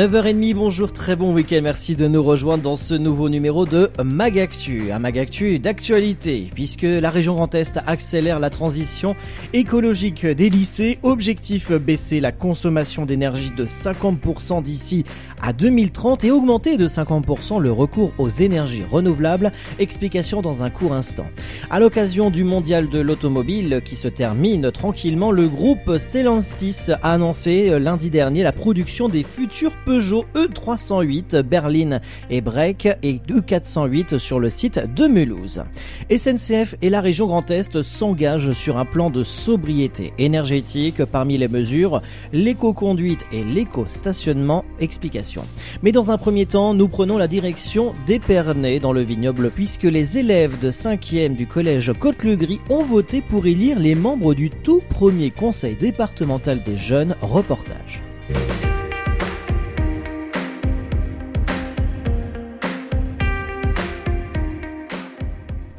9h30, bonjour, très bon week-end, merci de nous rejoindre dans ce nouveau numéro de Magactu, un Magactu d'actualité, puisque la région Grand Est accélère la transition écologique des lycées, objectif baisser la consommation d'énergie de 50% d'ici à 2030 et augmenter de 50% le recours aux énergies renouvelables, explication dans un court instant. À l'occasion du mondial de l'automobile qui se termine tranquillement, le groupe Stellantis a annoncé lundi dernier la production des futurs Peugeot E308 Berlin et Break et E408 sur le site de Mulhouse. SNCF et la région Grand Est s'engagent sur un plan de sobriété énergétique parmi les mesures l'éco-conduite et l'éco-stationnement. Explication. Mais dans un premier temps, nous prenons la direction d'Épernay dans le vignoble puisque les élèves de 5e du collège Côte-le-Gris ont voté pour élire les membres du tout premier conseil départemental des jeunes. Reportage.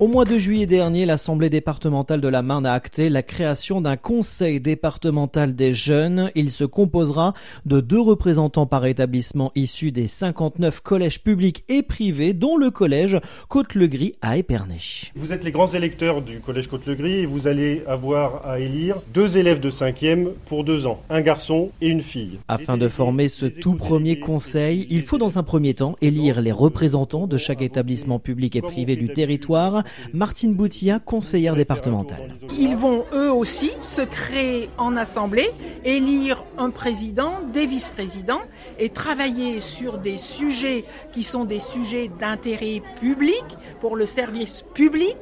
Au mois de juillet dernier, l'Assemblée départementale de la Marne a acté la création d'un conseil départemental des jeunes. Il se composera de deux représentants par établissement issus des 59 collèges publics et privés, dont le collège Côte-le-Gris à Épernay. Vous êtes les grands électeurs du collège Côte-le-Gris et vous allez avoir à élire deux élèves de 5e pour deux ans, un garçon et une fille. Afin de former ce tout premier conseil, il faut dans un premier temps élire les représentants de chaque établissement public et privé du territoire Martine Boutillat, conseillère départementale. Ils vont eux aussi se créer en assemblée, élire un président, des vice-présidents et travailler sur des sujets qui sont des sujets d'intérêt public pour le service public,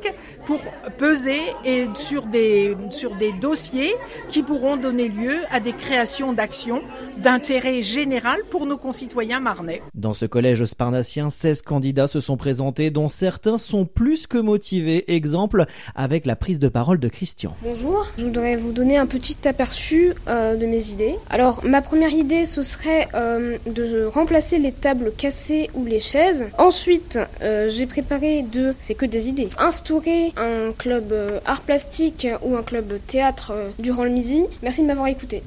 pour peser et sur des, sur des dossiers qui pourront donner lieu à des créations d'actions d'intérêt général pour nos concitoyens marnais. Dans ce collège sparnacien, 16 candidats se sont présentés dont certains sont plus que motivés Exemple avec la prise de parole de Christian. Bonjour, je voudrais vous donner un petit aperçu euh, de mes idées. Alors, ma première idée, ce serait euh, de remplacer les tables cassées ou les chaises. Ensuite, euh, j'ai préparé deux, c'est que des idées. Instaurer un club art plastique ou un club théâtre durant le midi. Merci de m'avoir écouté.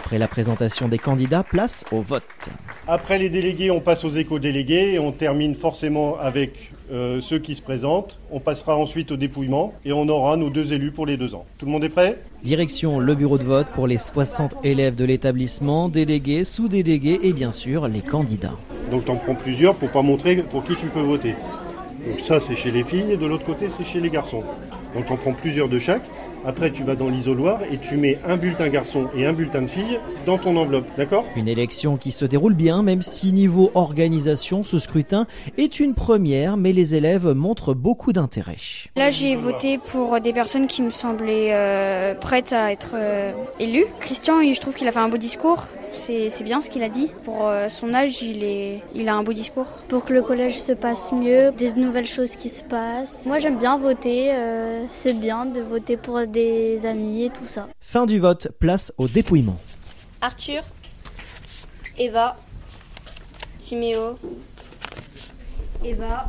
Après la présentation des candidats, place au vote. Après les délégués, on passe aux éco-délégués et on termine forcément avec euh, ceux qui se présentent. On passera ensuite au dépouillement et on aura nos deux élus pour les deux ans. Tout le monde est prêt? Direction le bureau de vote pour les 60 élèves de l'établissement, délégués, sous-délégués et bien sûr les candidats. Donc tu en prends plusieurs pour pas montrer pour qui tu peux voter. Donc ça c'est chez les filles et de l'autre côté c'est chez les garçons. Donc tu en prends plusieurs de chaque. Après, tu vas dans l'isoloir et tu mets un bulletin garçon et un bulletin de fille dans ton enveloppe, d'accord? Une élection qui se déroule bien, même si niveau organisation, ce scrutin est une première, mais les élèves montrent beaucoup d'intérêt. Là, j'ai voté pour des personnes qui me semblaient euh, prêtes à être euh, élues. Christian, je trouve qu'il a fait un beau discours. C'est bien ce qu'il a dit. Pour euh, son âge, il, est, il a un beau discours. Pour que le collège se passe mieux, des nouvelles choses qui se passent. Moi, j'aime bien voter. c'est bien de voter pour des amis et tout ça. Fin du vote, place au dépouillement. Arthur, Eva, Timéo, Eva,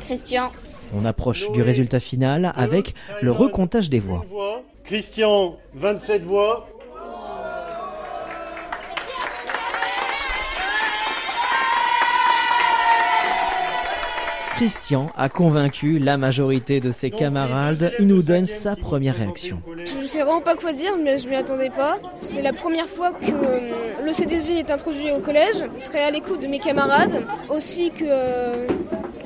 Christian. On approche du résultat final avec le recomptage des voix. Christian, 27 voix. Christian a convaincu la majorité de ses camarades. Il nous donne sa première réaction. Je sais vraiment pas quoi dire, mais je m'y attendais pas. C'est la première fois que euh, le CDG est introduit au collège. Je serai à l'écoute de mes camarades, aussi que euh,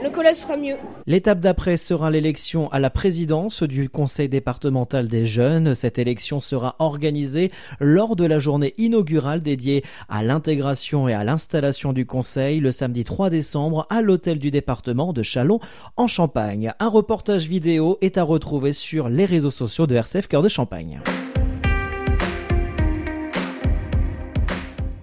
le collège sera mieux. L'étape d'après sera l'élection à la présidence du conseil départemental des jeunes. Cette élection sera organisée lors de la journée inaugurale dédiée à l'intégration et à l'installation du conseil le samedi 3 décembre à l'hôtel du département de Chalon en Champagne. Un reportage vidéo est à retrouver sur les réseaux sociaux de RCF Cœur de Champagne.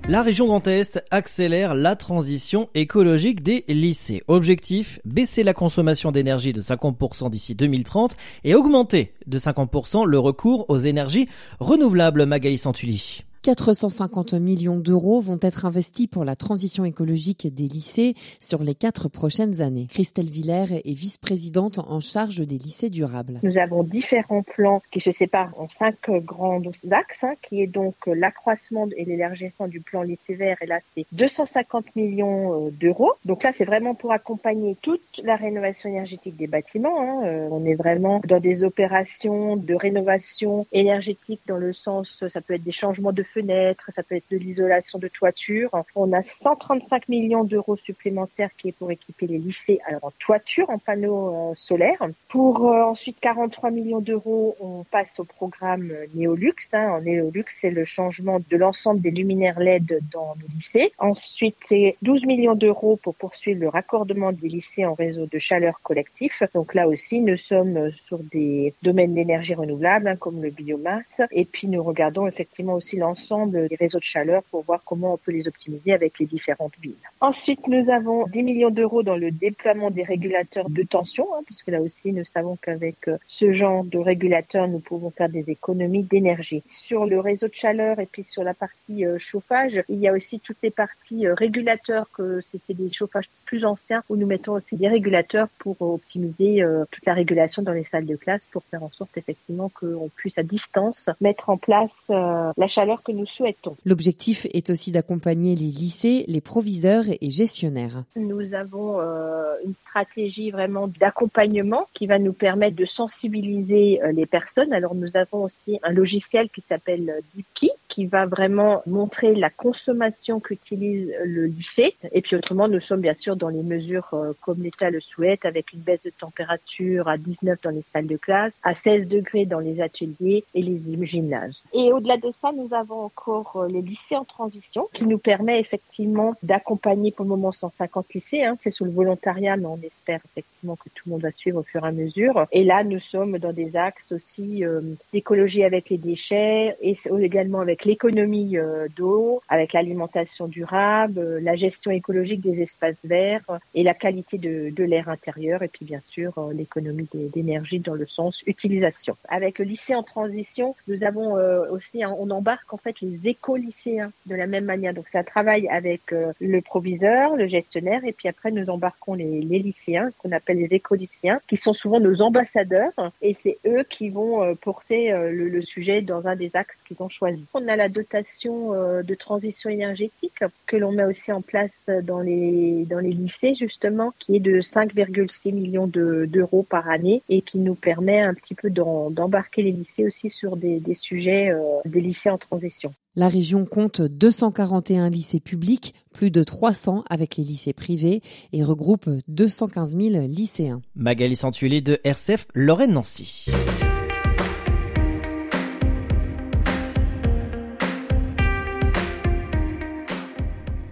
La région Grand Est accélère la transition écologique des lycées. Objectif, baisser la consommation d'énergie de 50% d'ici 2030 et augmenter de 50% le recours aux énergies renouvelables, Magali Santulli. 450 millions d'euros vont être investis pour la transition écologique des lycées sur les quatre prochaines années. Christelle Villers est vice-présidente en charge des lycées durables. Nous avons différents plans qui se séparent en cinq grands axes, hein, qui est donc l'accroissement et l'élargissement du plan lycée vert. Et là, c'est 250 millions euh, d'euros. Donc là, c'est vraiment pour accompagner toute la rénovation énergétique des bâtiments. Hein. Euh, on est vraiment dans des opérations de rénovation énergétique dans le sens, ça peut être des changements de ça peut être de l'isolation de toiture. On a 135 millions d'euros supplémentaires qui est pour équiper les lycées alors en toiture, en panneaux euh, solaires. Pour euh, ensuite 43 millions d'euros, on passe au programme Néolux. Hein. En Néolux, c'est le changement de l'ensemble des luminaires LED dans nos lycées. Ensuite, c'est 12 millions d'euros pour poursuivre le raccordement des lycées en réseau de chaleur collectif. Donc là aussi, nous sommes sur des domaines d'énergie renouvelable, hein, comme le biomasse. Et puis, nous regardons effectivement aussi l'ensemble des réseaux de chaleur pour voir comment on peut les optimiser avec les différentes villes. Ensuite, nous avons 10 millions d'euros dans le déploiement des régulateurs de tension, hein, puisque là aussi, nous savons qu'avec euh, ce genre de régulateur, nous pouvons faire des économies d'énergie. Sur le réseau de chaleur et puis sur la partie euh, chauffage, il y a aussi toutes les parties euh, régulateurs que c'était des chauffages plus anciens où nous mettons aussi des régulateurs pour optimiser toute la régulation dans les salles de classe pour faire en sorte effectivement qu'on puisse à distance mettre en place la chaleur que nous souhaitons. L'objectif est aussi d'accompagner les lycées, les proviseurs et gestionnaires. Nous avons euh, une stratégie vraiment d'accompagnement qui va nous permettre de sensibiliser euh, les personnes. Alors nous avons aussi un logiciel qui s'appelle DeepKey qui va vraiment montrer la consommation qu'utilise le lycée. Et puis autrement, nous sommes bien sûr dans les mesures euh, comme l'État le souhaite, avec une baisse de température à 19 dans les salles de classe, à 16 degrés dans les ateliers et les gymnases. Et au-delà de ça, nous avons encore les lycées en transition qui nous permet effectivement d'accompagner pour le moment 150 lycées. Hein. C'est sous le volontariat, mais on espère effectivement que tout le monde va suivre au fur et à mesure. Et là, nous sommes dans des axes aussi euh, d'écologie avec les déchets et également avec l'économie euh, d'eau, avec l'alimentation durable, euh, la gestion écologique des espaces verts et la qualité de, de l'air intérieur et puis bien sûr l'économie d'énergie dans le sens utilisation. Avec le lycée en transition, nous avons aussi, on embarque en fait les éco-lycéens de la même manière. Donc ça travaille avec le proviseur, le gestionnaire et puis après nous embarquons les, les lycéens, qu'on appelle les éco-lycéens, qui sont souvent nos ambassadeurs, et c'est eux qui vont euh, porter euh, le, sujet dans un des axes qu'ils ont choisi. La dotation euh, de transition énergétique que l'on met aussi en place dans les dans les lycées justement, qui est de 5,6 millions d'euros par année et qui nous permet un petit peu d'embarquer les lycées aussi sur des, des sujets des lycées en transition. La région compte 241 lycées publics, plus de 300 avec les lycées privés et regroupe 215 000 lycéens. Magali Santulé de RCF Lorraine-Nancy.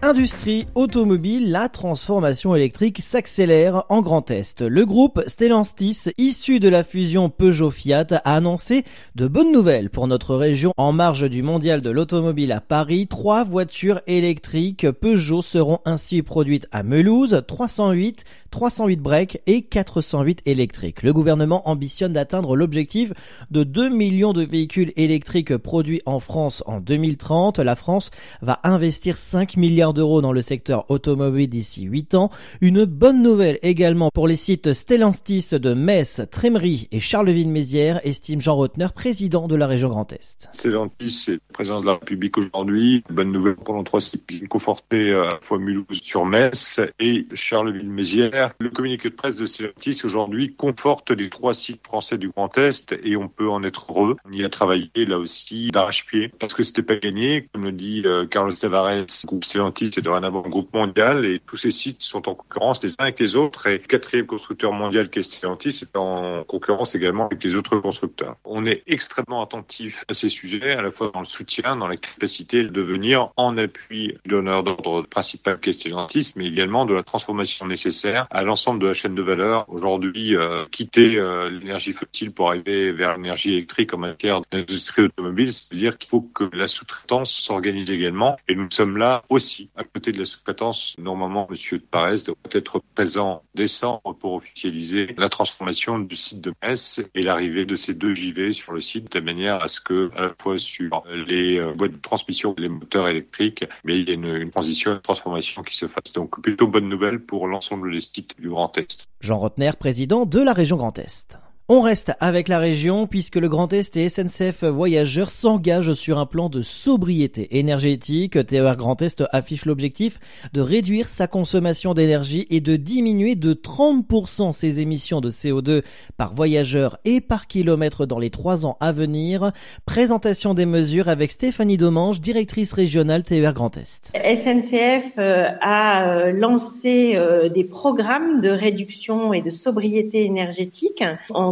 Industrie automobile, la transformation électrique s'accélère en Grand Est. Le groupe Stellantis, issu de la fusion Peugeot-Fiat, a annoncé de bonnes nouvelles pour notre région en marge du mondial de l'automobile à Paris. Trois voitures électriques Peugeot seront ainsi produites à Melouse, 308, 308 breaks et 408 électriques. Le gouvernement ambitionne d'atteindre l'objectif de 2 millions de véhicules électriques produits en France en 2030. La France va investir 5 milliards d'euros dans le secteur automobile d'ici 8 ans. Une bonne nouvelle également pour les sites Stellantis de Metz, Trémery et Charleville-Mézières, estime Jean Rotner, président de la région Grand Est. Stellantis c'est président de la République aujourd'hui. Bonne nouvelle pour nos trois sites confortés à fois Mulhouse sur Metz et Charleville-Mézières le communiqué de presse de Stellantis aujourd'hui conforte les trois sites français du Grand Est et on peut en être heureux. On y a travaillé là aussi d'arrache-pied parce que c'était pas gagné. Comme le dit euh, Carlos Tavares, groupe Stellantis est dorénavant un groupe mondial et tous ces sites sont en concurrence les uns avec les autres et le quatrième constructeur mondial qui est Stellantis est en concurrence également avec les autres constructeurs. On est extrêmement attentif à ces sujets, à la fois dans le soutien, dans la capacité de venir en appui de l'honneur d'ordre principal qui est Stellantis, mais également de la transformation nécessaire à l'ensemble de la chaîne de valeur. Aujourd'hui, euh, quitter euh, l'énergie fossile pour arriver vers l'énergie électrique en matière d'industrie automobile, c'est-à-dire qu'il faut que la sous-traitance s'organise également. Et nous sommes là aussi À côté de la sous-traitance, normalement, Monsieur de Parès doit être présent en décembre pour officialiser la transformation du site de Metz et l'arrivée de ces deux JV sur le site de manière à ce que, à la fois sur les euh, boîtes de transmission, les moteurs électriques, mais il y a une, une transition, une transformation qui se fasse. Donc, plutôt bonne nouvelle pour l'ensemble des sites du Grand Est. Jean Rotner, président de la région Grand Est. On reste avec la région puisque le Grand Est et SNCF Voyageurs s'engagent sur un plan de sobriété énergétique. TER Grand Est affiche l'objectif de réduire sa consommation d'énergie et de diminuer de 30% ses émissions de CO2 par voyageur et par kilomètre dans les trois ans à venir. Présentation des mesures avec Stéphanie Domange, directrice régionale TER Grand Est. SNCF euh, a euh, lancé euh, des programmes de réduction et de sobriété énergétique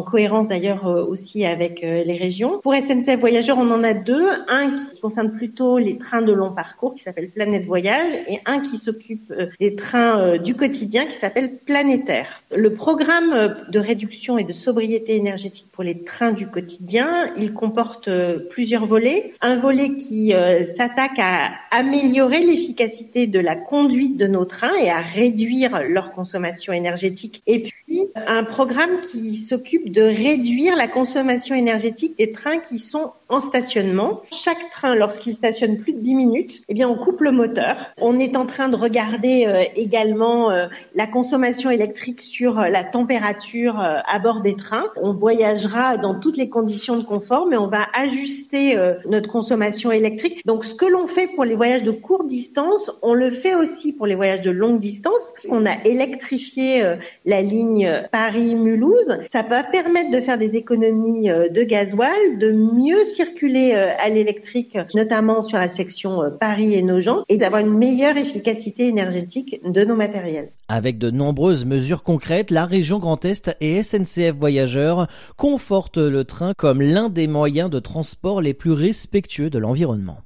cohérence d'ailleurs euh, aussi avec euh, les régions. Pour SNCF Voyageurs, on en a deux. Un qui concerne plutôt les trains de long parcours, qui s'appelle Planète Voyage, et un qui s'occupe euh, des trains du quotidien, qui s'appelle Planétaire. Le programme de réduction et de sobriété énergétique pour les trains du quotidien, il comporte plusieurs volets. Un volet qui s'attaque à améliorer l'efficacité de la conduite de nos trains et à réduire leur consommation énergétique. Et puis, un programme qui s'occupe de réduire la consommation énergétique des trains qui sont en stationnement. Chaque train, lorsqu'il stationne plus de 10 minutes, eh bien, on coupe le moteur. On est en train de regarder euh, également euh, la consommation électrique sur euh, la température à bord des trains. On voyagera dans toutes les conditions de confort, mais on va ajuster notre consommation électrique. Donc, ce que l'on fait pour les voyages de courte distance, on le fait aussi pour les voyages de longue distance. On a électrifié la ligne Paris-Mulhouse. Ça va permettre de faire des économies de gasoil, de mieux circuler euh, à l'électrique, notamment sur la section euh, Paris et Nogent, et d'avoir une meilleure efficacité énergétique de nos matériels. Avec de nombreuses mesures concrètes, la région Grand Est et SNCF Voyageurs confortent le train comme l'un des moyens de transport les plus respectueux de l'environnement.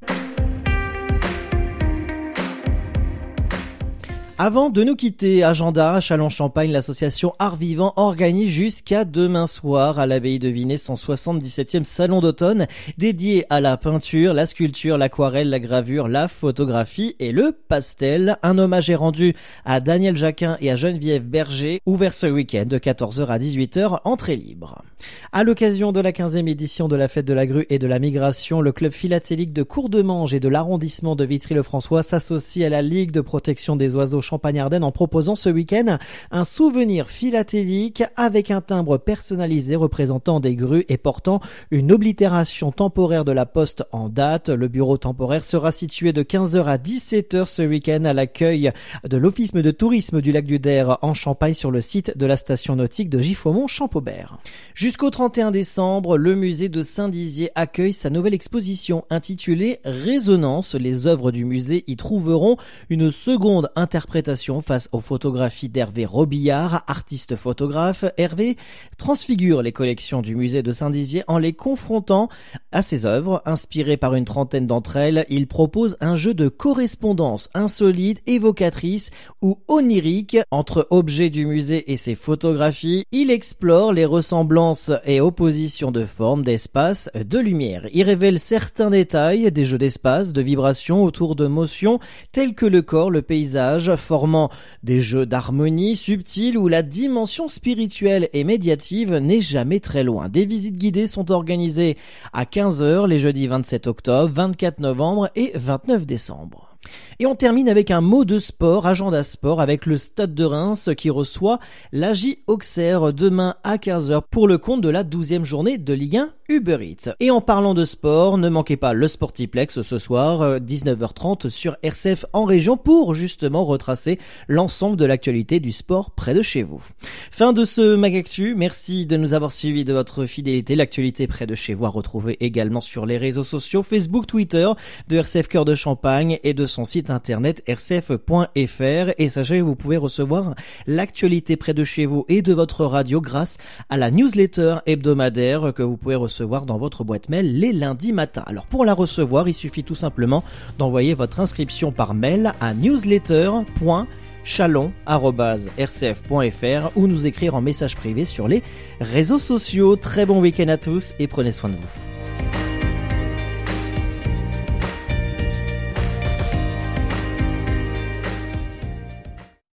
Avant de nous quitter, agenda à Châlons-Champagne, l'association Art Vivant organise jusqu'à demain soir à l'abbaye de Vinay son 77e salon d'automne dédié à la peinture, la sculpture, l'aquarelle, la gravure, la photographie et le pastel. Un hommage est rendu à Daniel Jacquin et à Geneviève Berger, ouvert ce week-end de 14h à 18h, entrée libre. À l'occasion de la 15e édition de la fête de la grue et de la migration, le club philatélique de Courdemange et de l'arrondissement de Vitry-le-François s'associe à la Ligue de protection des oiseaux Champagne-Ardenne en proposant ce week-end un souvenir philatélique avec un timbre personnalisé représentant des grues et portant une oblitération temporaire de la poste en date. Le bureau temporaire sera situé de 15h à 17h ce week-end à l'accueil de l'Office de tourisme du lac du Der en Champagne sur le site de la station nautique de Giffaumont-Champaubert. Jusqu'au 31 décembre, le musée de Saint-Dizier accueille sa nouvelle exposition intitulée Résonance. Les œuvres du musée y trouveront une seconde interprétation face aux photographies d'Hervé Robillard, artiste photographe. Hervé transfigure les collections du musée de Saint-Dizier en les confrontant à ses œuvres. Inspiré par une trentaine d'entre elles, il propose un jeu de correspondance insolite, évocatrice ou onirique entre objets du musée et ses photographies. Il explore les ressemblances et oppositions de formes, d'espace, de lumière. Il révèle certains détails des jeux d'espace, de vibrations autour de motions telles que le corps, le paysage, formant des jeux d'harmonie subtils où la dimension spirituelle et médiative n'est jamais très loin. Des visites guidées sont organisées à 15h les jeudis 27 octobre, 24 novembre et 29 décembre. Et on termine avec un mot de sport, agenda sport, avec le Stade de Reims qui reçoit l'AJ Auxerre demain à 15h pour le compte de la 12e journée de Ligue 1 Uber Eats. Et en parlant de sport, ne manquez pas le Sportiplex ce soir, 19h30 sur RCF en région pour justement retracer l'ensemble de l'actualité du sport près de chez vous. Fin de ce Magactu, merci de nous avoir suivis de votre fidélité. L'actualité près de chez vous à retrouver également sur les réseaux sociaux Facebook, Twitter de RCF Cœur de Champagne et de son site internet rcf.fr et sachez que vous pouvez recevoir l'actualité près de chez vous et de votre radio grâce à la newsletter hebdomadaire que vous pouvez recevoir dans votre boîte mail les lundis matins. Alors pour la recevoir, il suffit tout simplement d'envoyer votre inscription par mail à newsletter.chalon.rcf.fr ou nous écrire en message privé sur les réseaux sociaux. Très bon week-end à tous et prenez soin de vous.